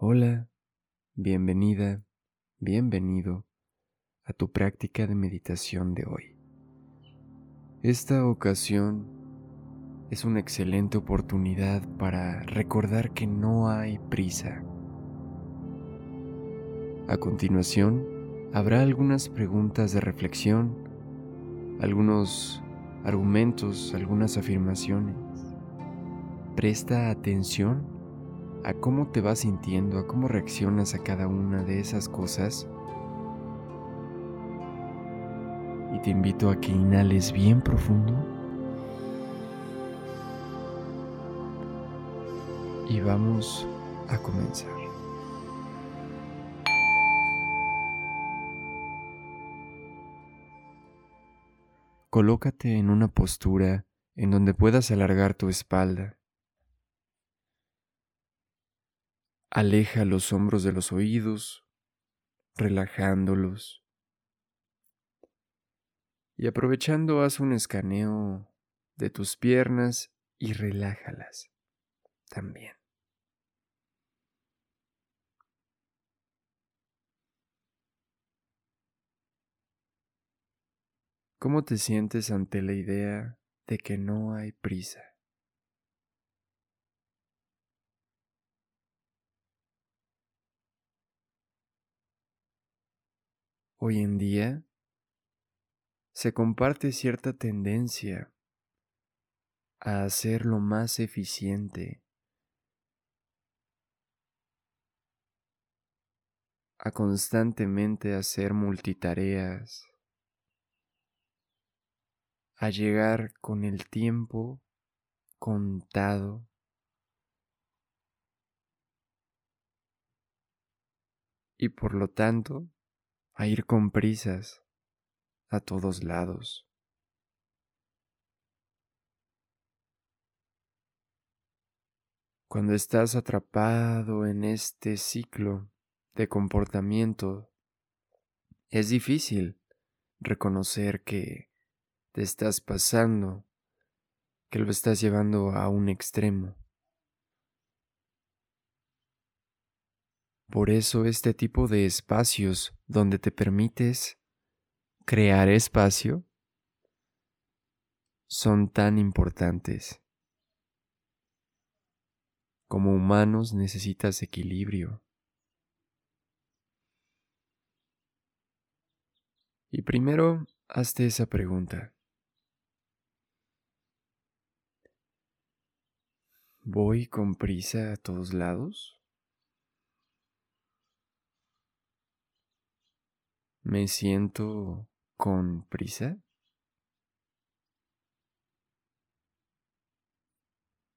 Hola, bienvenida, bienvenido a tu práctica de meditación de hoy. Esta ocasión es una excelente oportunidad para recordar que no hay prisa. A continuación, habrá algunas preguntas de reflexión, algunos argumentos, algunas afirmaciones. Presta atención a cómo te vas sintiendo, a cómo reaccionas a cada una de esas cosas. Y te invito a que inhales bien profundo. Y vamos a comenzar. Colócate en una postura en donde puedas alargar tu espalda. Aleja los hombros de los oídos, relajándolos. Y aprovechando, haz un escaneo de tus piernas y relájalas también. ¿Cómo te sientes ante la idea de que no hay prisa? Hoy en día se comparte cierta tendencia a hacerlo más eficiente, a constantemente hacer multitareas, a llegar con el tiempo contado. Y por lo tanto, a ir con prisas a todos lados. Cuando estás atrapado en este ciclo de comportamiento, es difícil reconocer que te estás pasando, que lo estás llevando a un extremo. Por eso este tipo de espacios donde te permites crear espacio son tan importantes. Como humanos necesitas equilibrio. Y primero, hazte esa pregunta. ¿Voy con prisa a todos lados? ¿Me siento con prisa?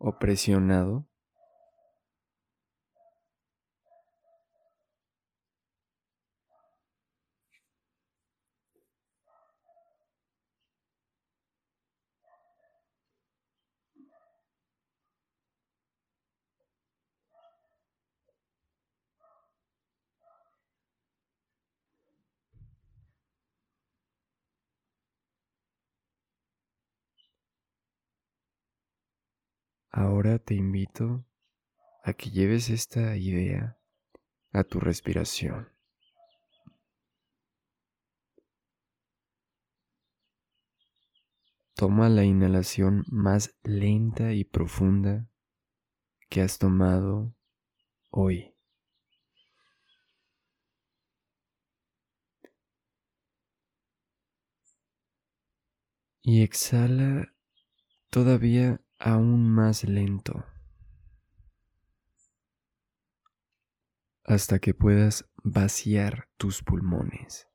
¿O presionado? Ahora te invito a que lleves esta idea a tu respiración. Toma la inhalación más lenta y profunda que has tomado hoy. Y exhala todavía aún más lento hasta que puedas vaciar tus pulmones.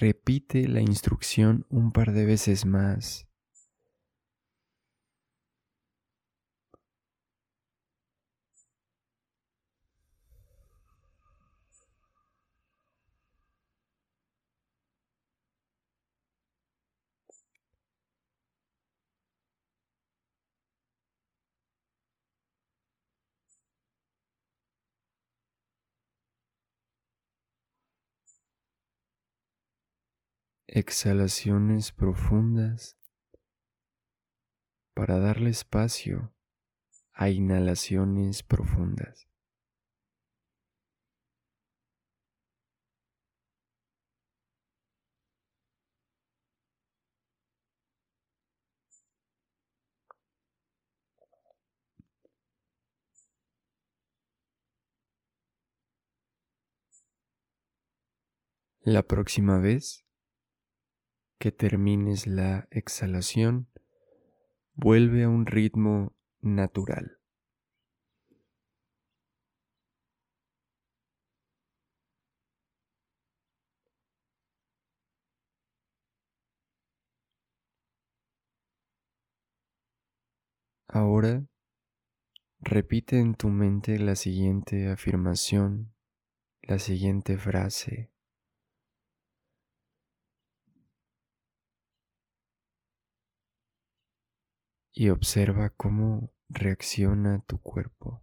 Repite la instrucción un par de veces más exhalaciones profundas para darle espacio a inhalaciones profundas. La próxima vez que termines la exhalación, vuelve a un ritmo natural. Ahora repite en tu mente la siguiente afirmación, la siguiente frase. Y observa cómo reacciona tu cuerpo.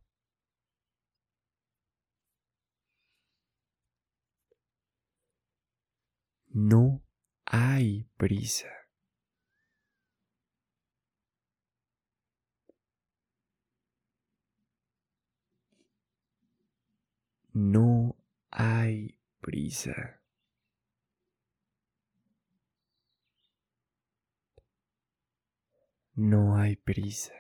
No hay prisa. No hay prisa. No hay prisa.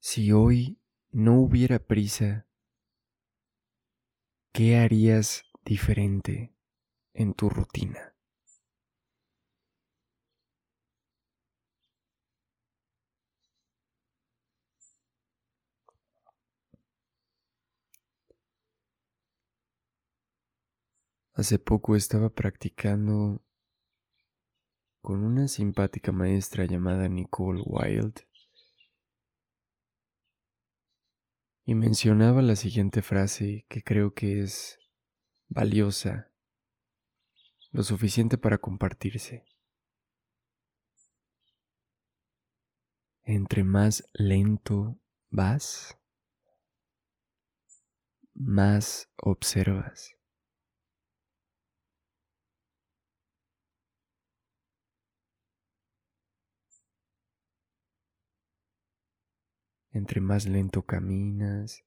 Si hoy no hubiera prisa, ¿qué harías diferente en tu rutina? Hace poco estaba practicando con una simpática maestra llamada Nicole Wild y mencionaba la siguiente frase que creo que es valiosa, lo suficiente para compartirse. Entre más lento vas, más observas. Entre más lento caminas,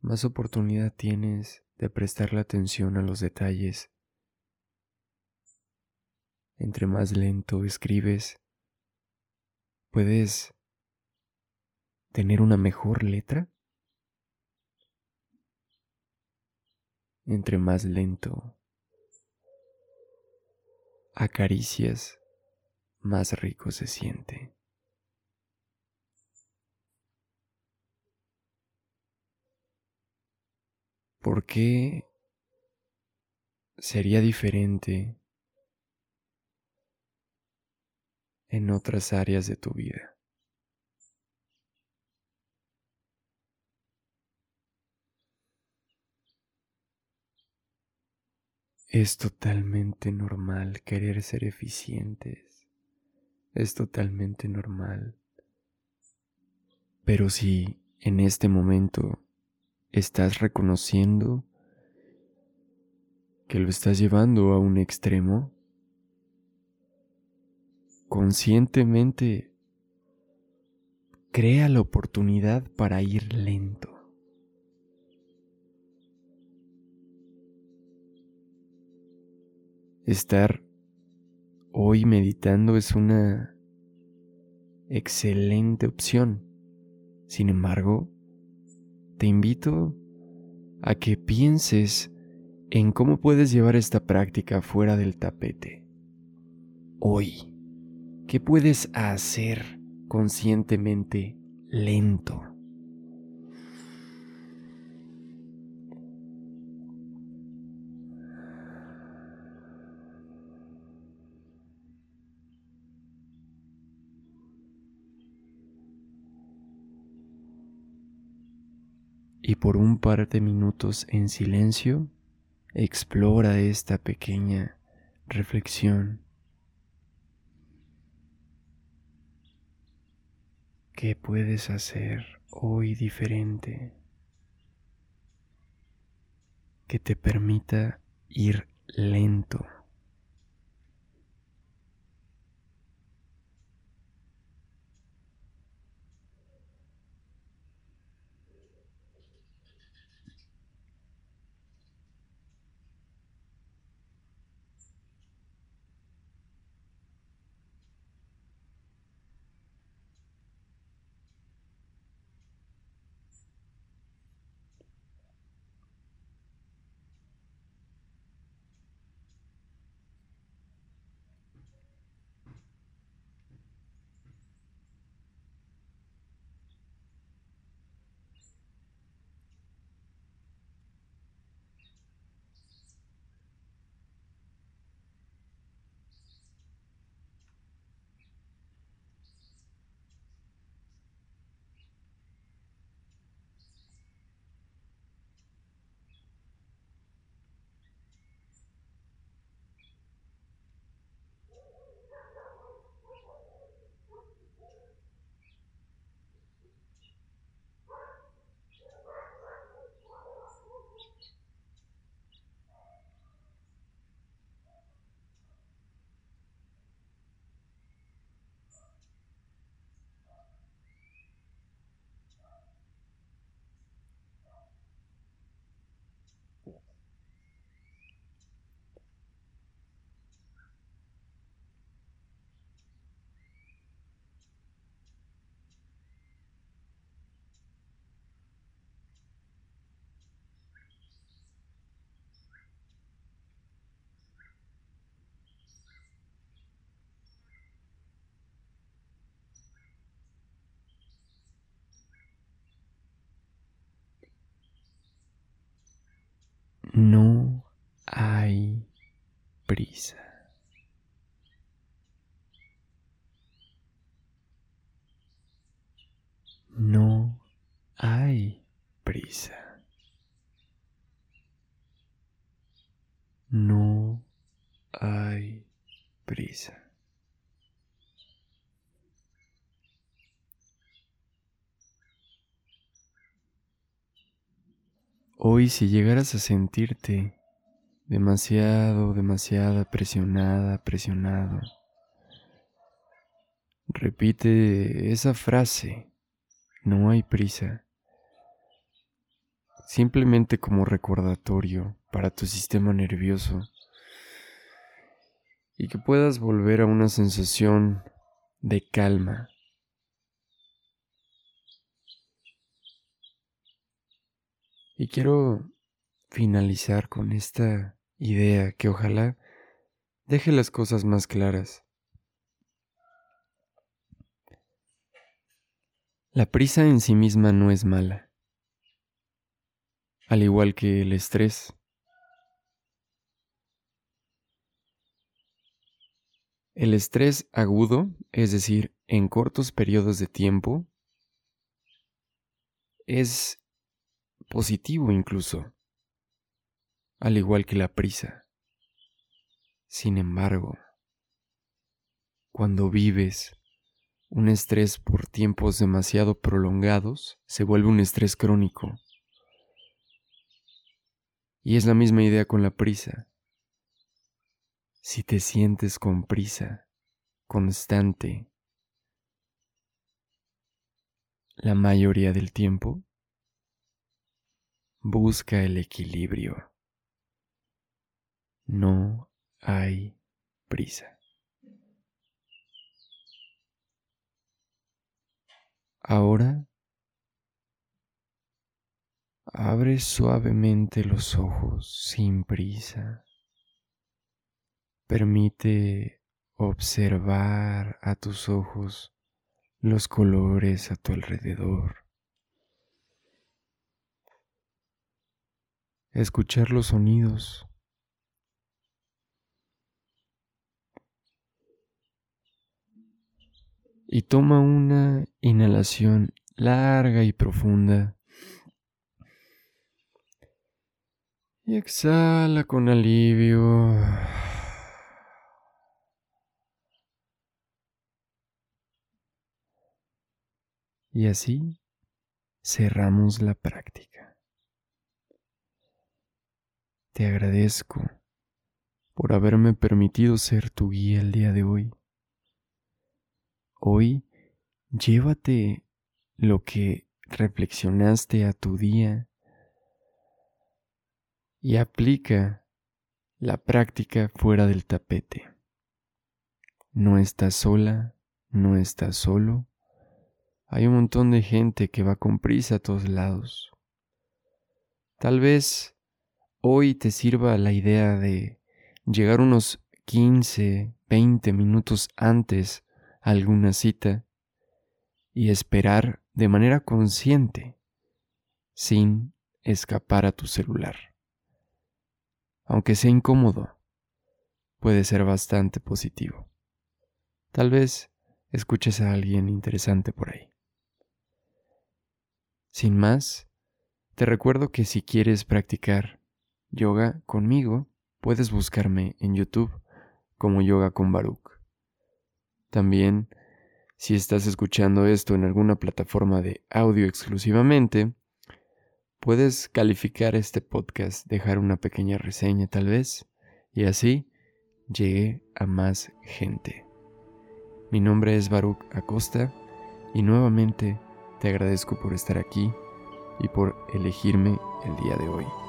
más oportunidad tienes de prestarle atención a los detalles. Entre más lento escribes, puedes tener una mejor letra. Entre más lento acaricias, más rico se siente. ¿Por qué sería diferente en otras áreas de tu vida? Es totalmente normal querer ser eficientes. Es totalmente normal. Pero si en este momento estás reconociendo que lo estás llevando a un extremo, conscientemente crea la oportunidad para ir lento. Estar hoy meditando es una excelente opción. Sin embargo, te invito a que pienses en cómo puedes llevar esta práctica fuera del tapete. Hoy, ¿qué puedes hacer conscientemente lento? por un par de minutos en silencio, explora esta pequeña reflexión. ¿Qué puedes hacer hoy diferente que te permita ir lento? No hay prisa. No hay prisa. No hay prisa. Hoy si llegaras a sentirte demasiado, demasiada presionada, presionado, repite esa frase, no hay prisa, simplemente como recordatorio para tu sistema nervioso y que puedas volver a una sensación de calma Y quiero finalizar con esta idea que ojalá deje las cosas más claras. La prisa en sí misma no es mala, al igual que el estrés. El estrés agudo, es decir, en cortos periodos de tiempo, es positivo incluso, al igual que la prisa. Sin embargo, cuando vives un estrés por tiempos demasiado prolongados, se vuelve un estrés crónico. Y es la misma idea con la prisa. Si te sientes con prisa, constante, la mayoría del tiempo, Busca el equilibrio. No hay prisa. Ahora abre suavemente los ojos sin prisa. Permite observar a tus ojos los colores a tu alrededor. Escuchar los sonidos. Y toma una inhalación larga y profunda. Y exhala con alivio. Y así cerramos la práctica. Te agradezco por haberme permitido ser tu guía el día de hoy. Hoy llévate lo que reflexionaste a tu día y aplica la práctica fuera del tapete. No estás sola, no estás solo. Hay un montón de gente que va con prisa a todos lados. Tal vez hoy te sirva la idea de llegar unos 15, 20 minutos antes a alguna cita y esperar de manera consciente, sin escapar a tu celular. Aunque sea incómodo, puede ser bastante positivo. Tal vez escuches a alguien interesante por ahí. Sin más, te recuerdo que si quieres practicar yoga conmigo, puedes buscarme en YouTube como Yoga con Baruch. También, si estás escuchando esto en alguna plataforma de audio exclusivamente, puedes calificar este podcast, dejar una pequeña reseña tal vez, y así llegue a más gente. Mi nombre es Baruch Acosta y nuevamente te agradezco por estar aquí y por elegirme el día de hoy.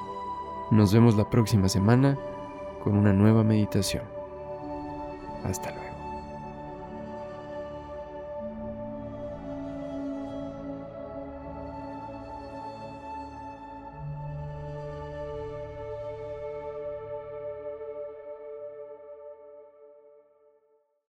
Nos vemos la próxima semana con una nueva meditación. Hasta luego.